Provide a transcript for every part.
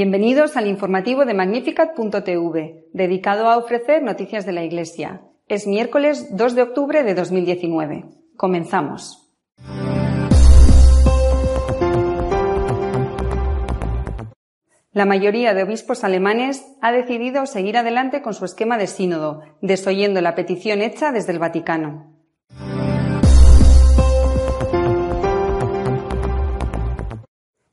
Bienvenidos al informativo de Magnificat.tv, dedicado a ofrecer noticias de la Iglesia. Es miércoles 2 de octubre de 2019. Comenzamos. La mayoría de obispos alemanes ha decidido seguir adelante con su esquema de sínodo, desoyendo la petición hecha desde el Vaticano.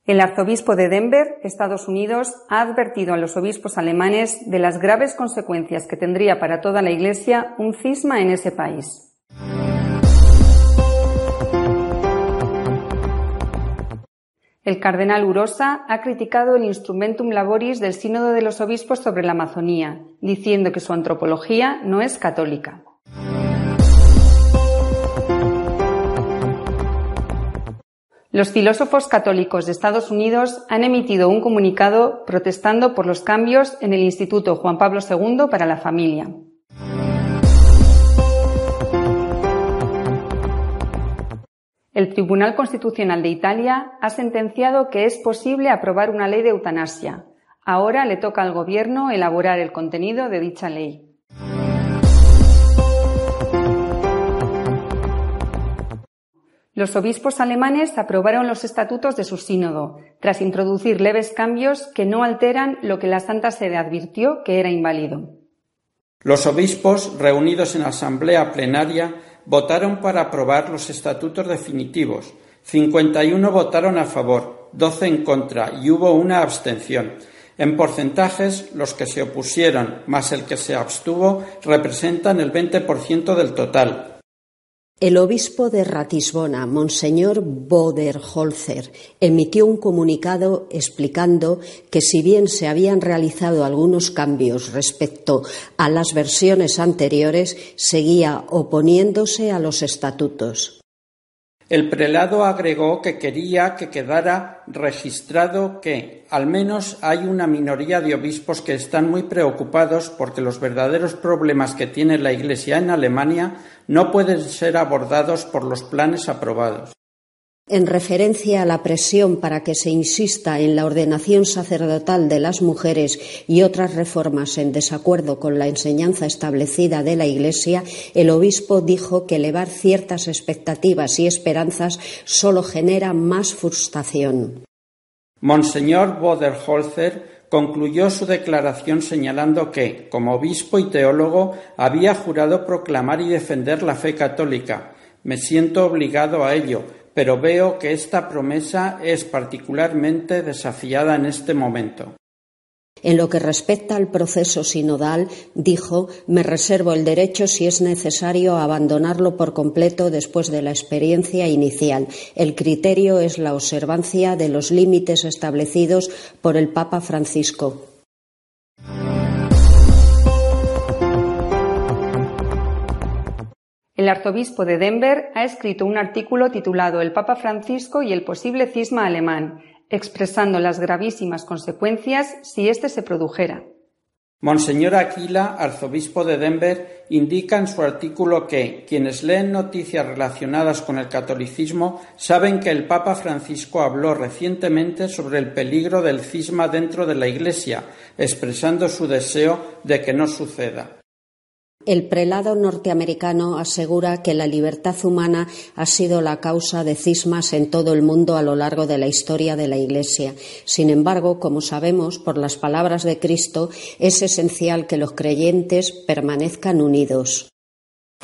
El arzobispo de Denver, Estados Unidos, ha advertido a los obispos alemanes de las graves consecuencias que tendría para toda la Iglesia un cisma en ese país. El cardenal Urosa ha criticado el instrumentum laboris del Sínodo de los Obispos sobre la Amazonía, diciendo que su antropología no es católica. Los filósofos católicos de Estados Unidos han emitido un comunicado protestando por los cambios en el Instituto Juan Pablo II para la Familia. El Tribunal Constitucional de Italia ha sentenciado que es posible aprobar una ley de eutanasia. Ahora le toca al Gobierno elaborar el contenido de dicha ley. Los obispos alemanes aprobaron los estatutos de su sínodo, tras introducir leves cambios que no alteran lo que la Santa Sede advirtió que era inválido. Los obispos, reunidos en asamblea plenaria, votaron para aprobar los estatutos definitivos. 51 votaron a favor, 12 en contra y hubo una abstención. En porcentajes, los que se opusieron más el que se abstuvo representan el 20% del total, el obispo de Ratisbona, Monseñor Boderholzer, emitió un comunicado explicando que si bien se habían realizado algunos cambios respecto a las versiones anteriores, seguía oponiéndose a los estatutos. El prelado agregó que quería que quedara registrado que, al menos, hay una minoría de obispos que están muy preocupados porque los verdaderos problemas que tiene la Iglesia en Alemania no pueden ser abordados por los planes aprobados en referencia a la presión para que se insista en la ordenación sacerdotal de las mujeres y otras reformas en desacuerdo con la enseñanza establecida de la Iglesia, el obispo dijo que elevar ciertas expectativas y esperanzas solo genera más frustración. Monseñor Boderholzer concluyó su declaración señalando que, como obispo y teólogo, había jurado proclamar y defender la fe católica. Me siento obligado a ello, pero veo que esta promesa es particularmente desafiada en este momento. En lo que respecta al proceso sinodal, dijo, me reservo el derecho, si es necesario, abandonarlo por completo después de la experiencia inicial. El criterio es la observancia de los límites establecidos por el Papa Francisco. El arzobispo de Denver ha escrito un artículo titulado El Papa Francisco y el posible cisma alemán, expresando las gravísimas consecuencias si éste se produjera. Monseñor Aquila, arzobispo de Denver, indica en su artículo que quienes leen noticias relacionadas con el catolicismo saben que el Papa Francisco habló recientemente sobre el peligro del cisma dentro de la Iglesia, expresando su deseo de que no suceda. El prelado norteamericano asegura que la libertad humana ha sido la causa de cismas en todo el mundo a lo largo de la historia de la Iglesia. Sin embargo, como sabemos por las palabras de Cristo, es esencial que los creyentes permanezcan unidos.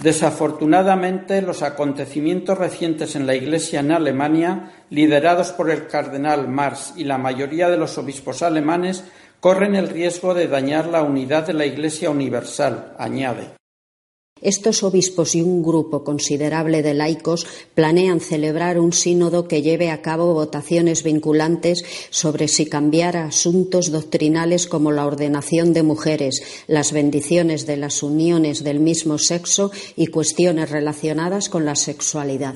Desafortunadamente, los acontecimientos recientes en la Iglesia en Alemania, liderados por el cardenal Marx y la mayoría de los obispos alemanes, corren el riesgo de dañar la unidad de la Iglesia universal, añade. Estos obispos y un grupo considerable de laicos planean celebrar un sínodo que lleve a cabo votaciones vinculantes sobre si cambiar asuntos doctrinales como la ordenación de mujeres, las bendiciones de las uniones del mismo sexo y cuestiones relacionadas con la sexualidad.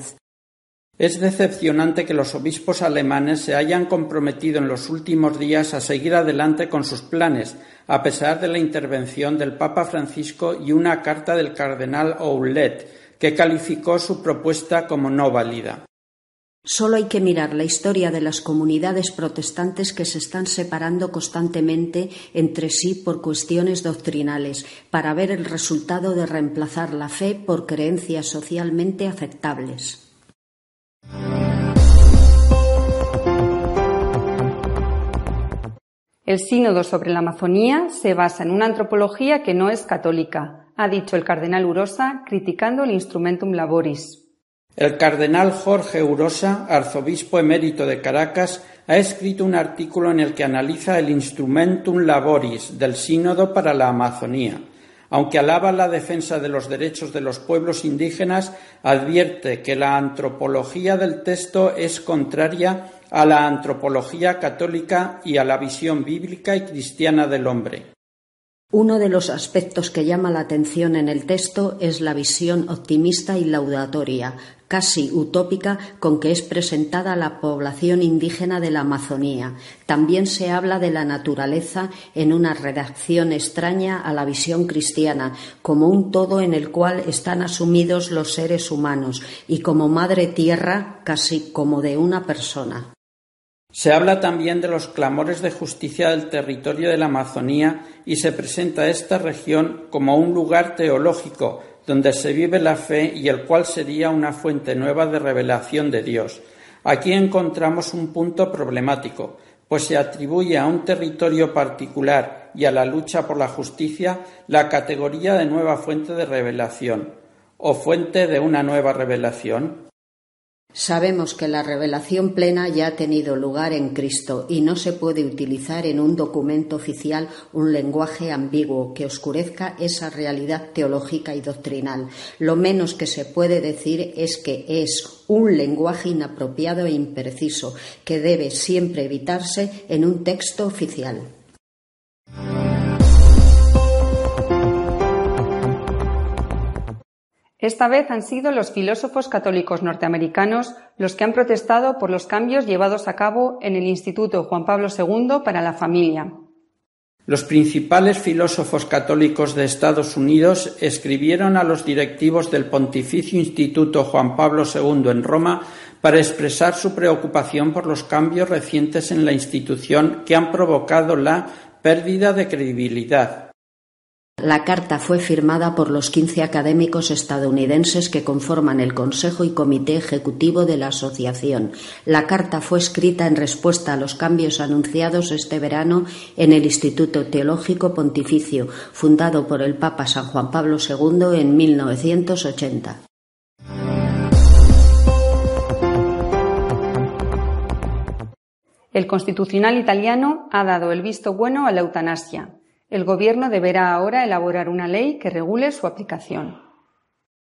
Es decepcionante que los obispos alemanes se hayan comprometido en los últimos días a seguir adelante con sus planes, a pesar de la intervención del Papa Francisco y una carta del cardenal Oulet, que calificó su propuesta como no válida. Solo hay que mirar la historia de las comunidades protestantes que se están separando constantemente entre sí por cuestiones doctrinales para ver el resultado de reemplazar la fe por creencias socialmente aceptables. El sínodo sobre la Amazonía se basa en una antropología que no es católica, ha dicho el cardenal Urosa, criticando el Instrumentum Laboris. El cardenal Jorge Urosa, arzobispo emérito de Caracas, ha escrito un artículo en el que analiza el Instrumentum Laboris del Sínodo para la Amazonía. Aunque alaba la defensa de los derechos de los pueblos indígenas, advierte que la antropología del texto es contraria a la antropología católica y a la visión bíblica y cristiana del hombre. Uno de los aspectos que llama la atención en el texto es la visión optimista y laudatoria, casi utópica, con que es presentada la población indígena de la Amazonía. También se habla de la naturaleza en una redacción extraña a la visión cristiana, como un todo en el cual están asumidos los seres humanos y como madre tierra casi como de una persona. Se habla también de los clamores de justicia del territorio de la Amazonía y se presenta esta región como un lugar teológico donde se vive la fe y el cual sería una fuente nueva de revelación de Dios. Aquí encontramos un punto problemático, pues se atribuye a un territorio particular y a la lucha por la justicia la categoría de nueva fuente de revelación o fuente de una nueva revelación. Sabemos que la revelación plena ya ha tenido lugar en Cristo y no se puede utilizar en un documento oficial un lenguaje ambiguo que oscurezca esa realidad teológica y doctrinal. Lo menos que se puede decir es que es un lenguaje inapropiado e impreciso que debe siempre evitarse en un texto oficial. Esta vez han sido los filósofos católicos norteamericanos los que han protestado por los cambios llevados a cabo en el Instituto Juan Pablo II para la Familia. Los principales filósofos católicos de Estados Unidos escribieron a los directivos del Pontificio Instituto Juan Pablo II en Roma para expresar su preocupación por los cambios recientes en la institución que han provocado la pérdida de credibilidad, la carta fue firmada por los quince académicos estadounidenses que conforman el Consejo y Comité Ejecutivo de la Asociación. La carta fue escrita en respuesta a los cambios anunciados este verano en el Instituto Teológico Pontificio, fundado por el Papa San Juan Pablo II en 1980. El Constitucional italiano ha dado el visto bueno a la eutanasia. El Gobierno deberá ahora elaborar una ley que regule su aplicación.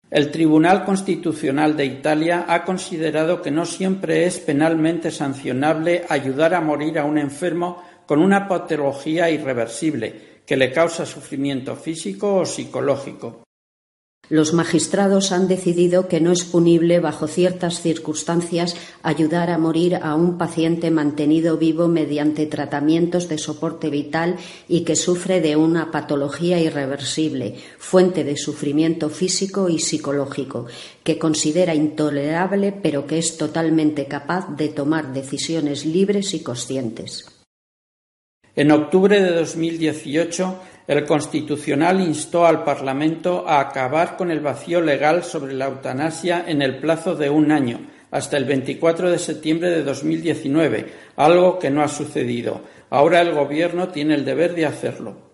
El Tribunal Constitucional de Italia ha considerado que no siempre es penalmente sancionable ayudar a morir a un enfermo con una patología irreversible que le causa sufrimiento físico o psicológico. Los magistrados han decidido que no es punible, bajo ciertas circunstancias, ayudar a morir a un paciente mantenido vivo mediante tratamientos de soporte vital y que sufre de una patología irreversible, fuente de sufrimiento físico y psicológico, que considera intolerable pero que es totalmente capaz de tomar decisiones libres y conscientes. En octubre de 2018, el Constitucional instó al Parlamento a acabar con el vacío legal sobre la eutanasia en el plazo de un año, hasta el 24 de septiembre de 2019, algo que no ha sucedido. Ahora el Gobierno tiene el deber de hacerlo.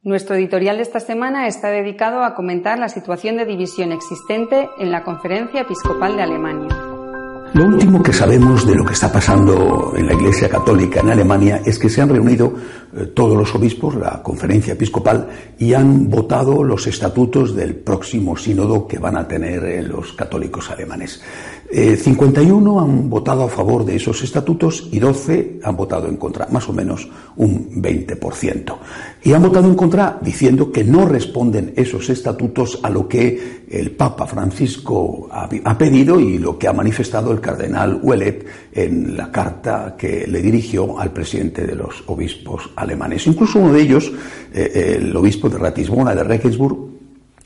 Nuestro editorial de esta semana está dedicado a comentar la situación de división existente en la Conferencia Episcopal de Alemania. Lo último que sabemos de lo que está pasando en la Iglesia Católica en Alemania es que se han reunido eh, todos los obispos, la conferencia episcopal, y han votado los estatutos del próximo sínodo que van a tener eh, los católicos alemanes. 51 eh, han votado a favor de esos estatutos y 12 han votado en contra, más o menos un 20%. Y han votado en contra diciendo que no responden esos estatutos a lo que el Papa Francisco ha pedido y lo que ha manifestado el cardenal Ouellet en la carta que le dirigió al presidente de los obispos alemanes. Incluso uno de ellos, eh, el obispo de Ratisbona de Regensburg,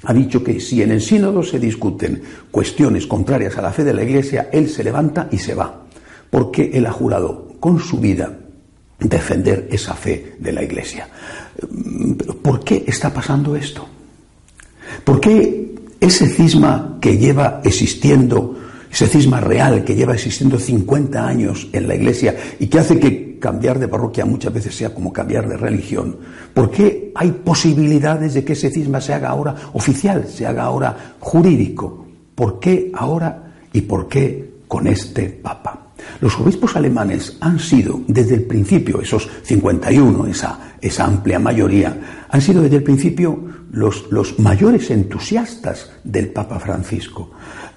ha dicho que si en el sínodo se discuten cuestiones contrarias a la fe de la Iglesia, él se levanta y se va, porque él ha jurado con su vida defender esa fe de la Iglesia. ¿Por qué está pasando esto? ¿Por qué ese cisma que lleva existiendo, ese cisma real que lleva existiendo 50 años en la Iglesia y que hace que cambiar de parroquia muchas veces sea como cambiar de religión, ¿por qué hay posibilidades de que ese cisma se haga ahora oficial, se haga ahora jurídico? ¿Por qué ahora y por qué con este Papa? Los obispos alemanes han sido desde el principio, esos 51, esa, esa amplia mayoría, han sido desde el principio los, los mayores entusiastas del Papa Francisco.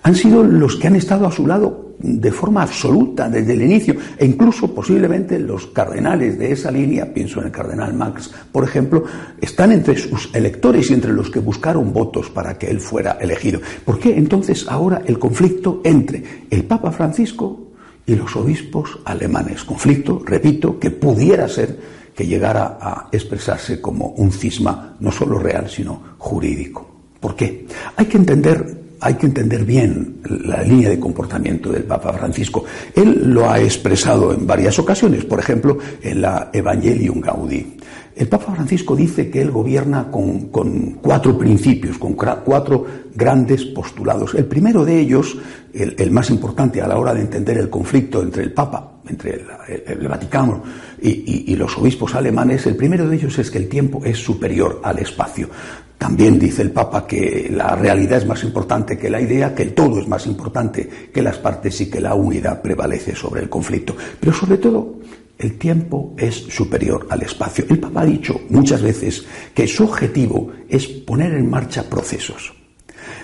Han sido los que han estado a su lado de forma absoluta desde el inicio, e incluso posiblemente los cardenales de esa línea, pienso en el cardenal Max, por ejemplo, están entre sus electores y entre los que buscaron votos para que él fuera elegido. ¿Por qué entonces ahora el conflicto entre el Papa Francisco y los obispos alemanes. Conflicto, repito, que pudiera ser que llegara a expresarse como un cisma no solo real, sino jurídico. ¿Por qué? Hay que entender, hay que entender bien la línea de comportamiento del Papa Francisco. Él lo ha expresado en varias ocasiones, por ejemplo, en la Evangelium Gaudi. El Papa Francisco dice que él gobierna con, cuatro principios, con cuatro grandes postulados. El primero de ellos, el, más importante a la hora de entender el conflicto entre el Papa, entre el, Vaticano y, los obispos alemanes, el primero de ellos es que el tiempo es superior al espacio. También dice el Papa que la realidad es más importante que la idea, que el todo es más importante que las partes y que la unidad prevalece sobre el conflicto. Pero sobre todo el tiempo es superior al espacio. El Papa ha dicho muchas veces que su objetivo es poner en marcha procesos.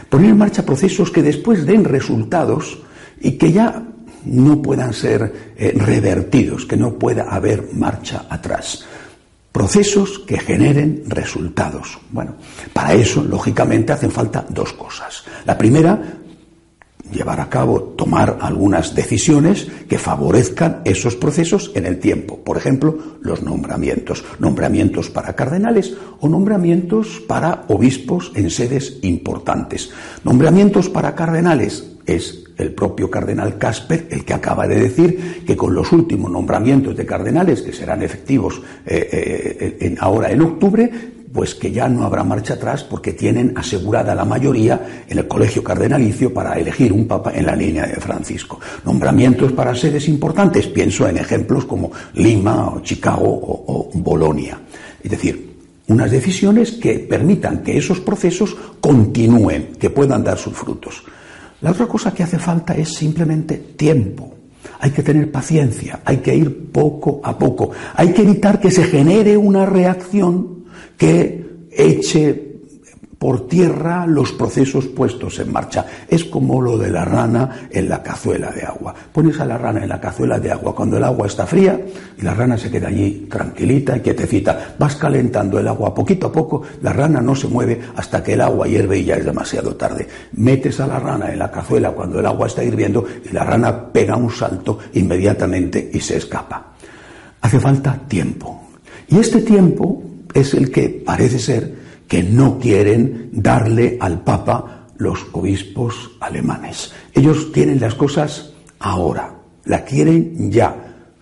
Poner en marcha procesos que después den resultados y que ya no puedan ser eh, revertidos, que no pueda haber marcha atrás. Procesos que generen resultados. Bueno, para eso, lógicamente, hacen falta dos cosas. La primera, llevar a cabo, tomar algunas decisiones que favorezcan esos procesos en el tiempo. Por ejemplo, los nombramientos. Nombramientos para cardenales o nombramientos para obispos en sedes importantes. Nombramientos para cardenales es el propio cardenal Casper el que acaba de decir que con los últimos nombramientos de cardenales, que serán efectivos eh, eh, ahora en octubre, pues que ya no habrá marcha atrás porque tienen asegurada la mayoría en el colegio cardenalicio para elegir un papa en la línea de Francisco. Nombramientos para sedes importantes, pienso en ejemplos como Lima o Chicago o, o Bolonia. Es decir, unas decisiones que permitan que esos procesos continúen, que puedan dar sus frutos. La otra cosa que hace falta es simplemente tiempo. Hay que tener paciencia, hay que ir poco a poco, hay que evitar que se genere una reacción que eche por tierra los procesos puestos en marcha. Es como lo de la rana en la cazuela de agua. Pones a la rana en la cazuela de agua cuando el agua está fría y la rana se queda allí tranquilita y quietecita. Vas calentando el agua poquito a poco, la rana no se mueve hasta que el agua hierve y ya es demasiado tarde. Metes a la rana en la cazuela cuando el agua está hirviendo y la rana pega un salto inmediatamente y se escapa. Hace falta tiempo. Y este tiempo es el que parece ser que no quieren darle al Papa los obispos alemanes. Ellos tienen las cosas ahora, la quieren ya,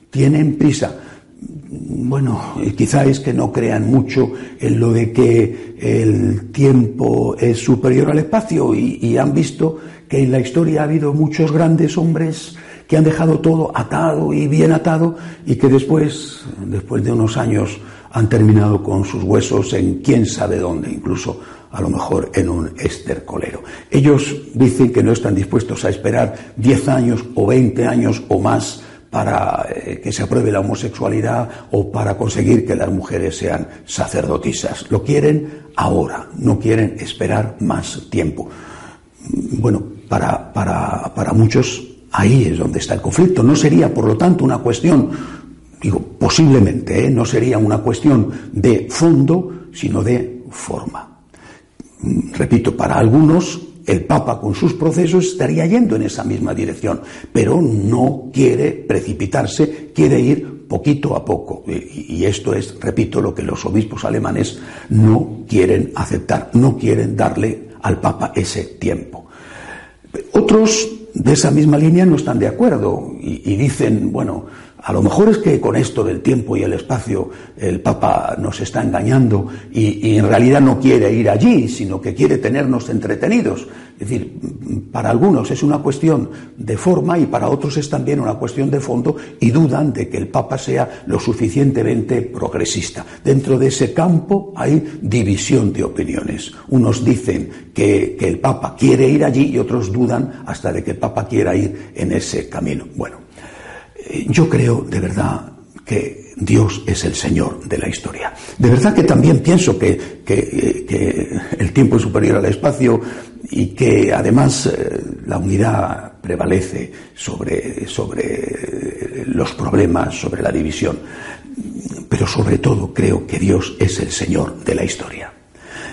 tienen prisa. Bueno, quizá es que no crean mucho en lo de que el tiempo es superior al espacio y, y han visto que en la historia ha habido muchos grandes hombres que han dejado todo atado y bien atado y que después, después de unos años, han terminado con sus huesos en quién sabe dónde, incluso a lo mejor en un estercolero. Ellos dicen que no están dispuestos a esperar 10 años o 20 años o más para eh, que se apruebe la homosexualidad o para conseguir que las mujeres sean sacerdotisas. Lo quieren ahora, no quieren esperar más tiempo. Bueno, para, para, para muchos ahí es donde está el conflicto. No sería, por lo tanto, una cuestión Digo, posiblemente, ¿eh? no sería una cuestión de fondo, sino de forma. Repito, para algunos el Papa con sus procesos estaría yendo en esa misma dirección, pero no quiere precipitarse, quiere ir poquito a poco. Y esto es, repito, lo que los obispos alemanes no quieren aceptar, no quieren darle al Papa ese tiempo. Otros de esa misma línea no están de acuerdo y, dicen, bueno, a lo mejor es que con esto del tiempo y el espacio el Papa nos está engañando y, en realidad no quiere ir allí, sino que quiere tenernos entretenidos. Es decir, para algunos es una cuestión de forma y para otros es también una cuestión de fondo y dudan de que el Papa sea lo suficientemente progresista. Dentro de ese campo hay división de opiniones. Unos dicen que, que el Papa quiere ir allí y otros dudan hasta de que el Papa quiera ir en ese camino. Bueno, yo creo de verdad que Dios es el Señor de la historia. De verdad que también pienso que, el tiempo es superior al espacio y que además eh, la unidad prevalece sobre, sobre los problemas, sobre la división. Pero sobre todo creo que Dios es el Señor de la historia.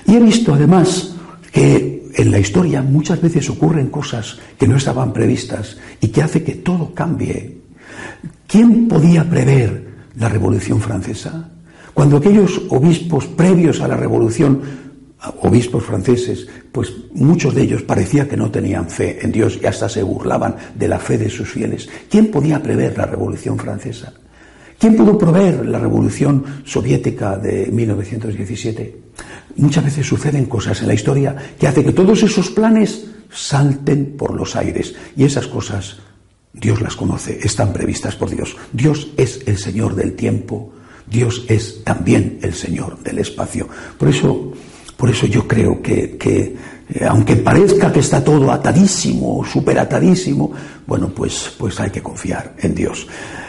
Y he visto además que en la historia muchas veces ocurren cosas que no estaban previstas y que hace que todo cambie ¿Quién podía prever la Revolución Francesa? Cuando aquellos obispos previos a la Revolución, obispos franceses, pues muchos de ellos parecía que no tenían fe en Dios y hasta se burlaban de la fe de sus fieles. ¿Quién podía prever la Revolución Francesa? ¿Quién pudo prever la Revolución Soviética de 1917? Muchas veces suceden cosas en la historia que hacen que todos esos planes salten por los aires y esas cosas Dios las conoce, están previstas por Dios. Dios es el Señor del tiempo, Dios es también el Señor del espacio. Por eso, por eso yo creo que, eh, aunque parezca que está todo atadísimo, superatadísimo, bueno, pues, pues hay que confiar en Dios.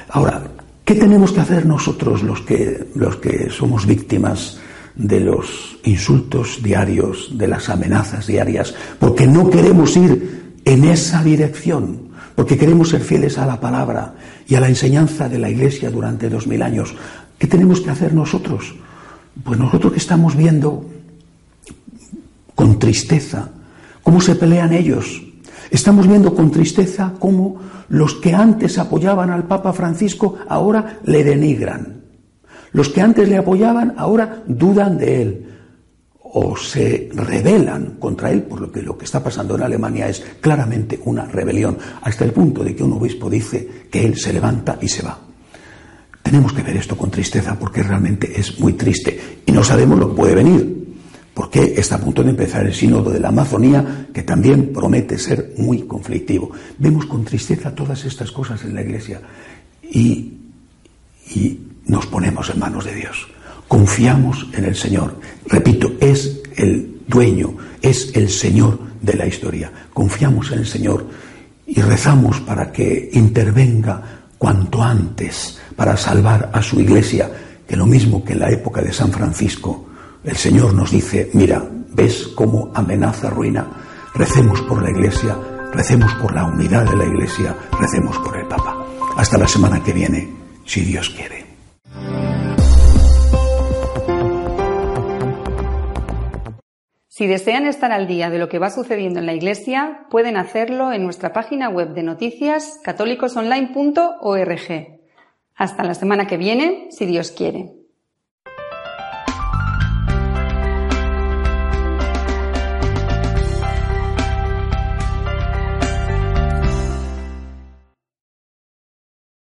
Ahora, ¿qué tenemos que hacer nosotros los que, los que somos víctimas de los insultos diarios, de las amenazas diarias, porque no queremos ir en esa dirección? Porque queremos ser fieles a la palabra y a la enseñanza de la Iglesia durante dos mil años. ¿Qué tenemos que hacer nosotros? Pues nosotros que estamos viendo con tristeza cómo se pelean ellos. Estamos viendo con tristeza cómo los que antes apoyaban al Papa Francisco ahora le denigran. Los que antes le apoyaban ahora dudan de él o se rebelan contra él, por lo que lo que está pasando en Alemania es claramente una rebelión, hasta el punto de que un obispo dice que él se levanta y se va. Tenemos que ver esto con tristeza porque realmente es muy triste y no sabemos lo que puede venir, porque está a punto de empezar el sínodo de la Amazonía, que también promete ser muy conflictivo. Vemos con tristeza todas estas cosas en la Iglesia y, y nos ponemos en manos de Dios. Confiamos en el Señor. Repito, es el dueño, es el Señor de la historia. Confiamos en el Señor y rezamos para que intervenga cuanto antes para salvar a su iglesia, que lo mismo que en la época de San Francisco, el Señor nos dice, mira, ¿ves cómo amenaza ruina? Recemos por la iglesia, recemos por la unidad de la iglesia, recemos por el Papa. Hasta la semana que viene, si Dios quiere. Si desean estar al día de lo que va sucediendo en la Iglesia, pueden hacerlo en nuestra página web de noticias católicosonline.org. Hasta la semana que viene, si Dios quiere.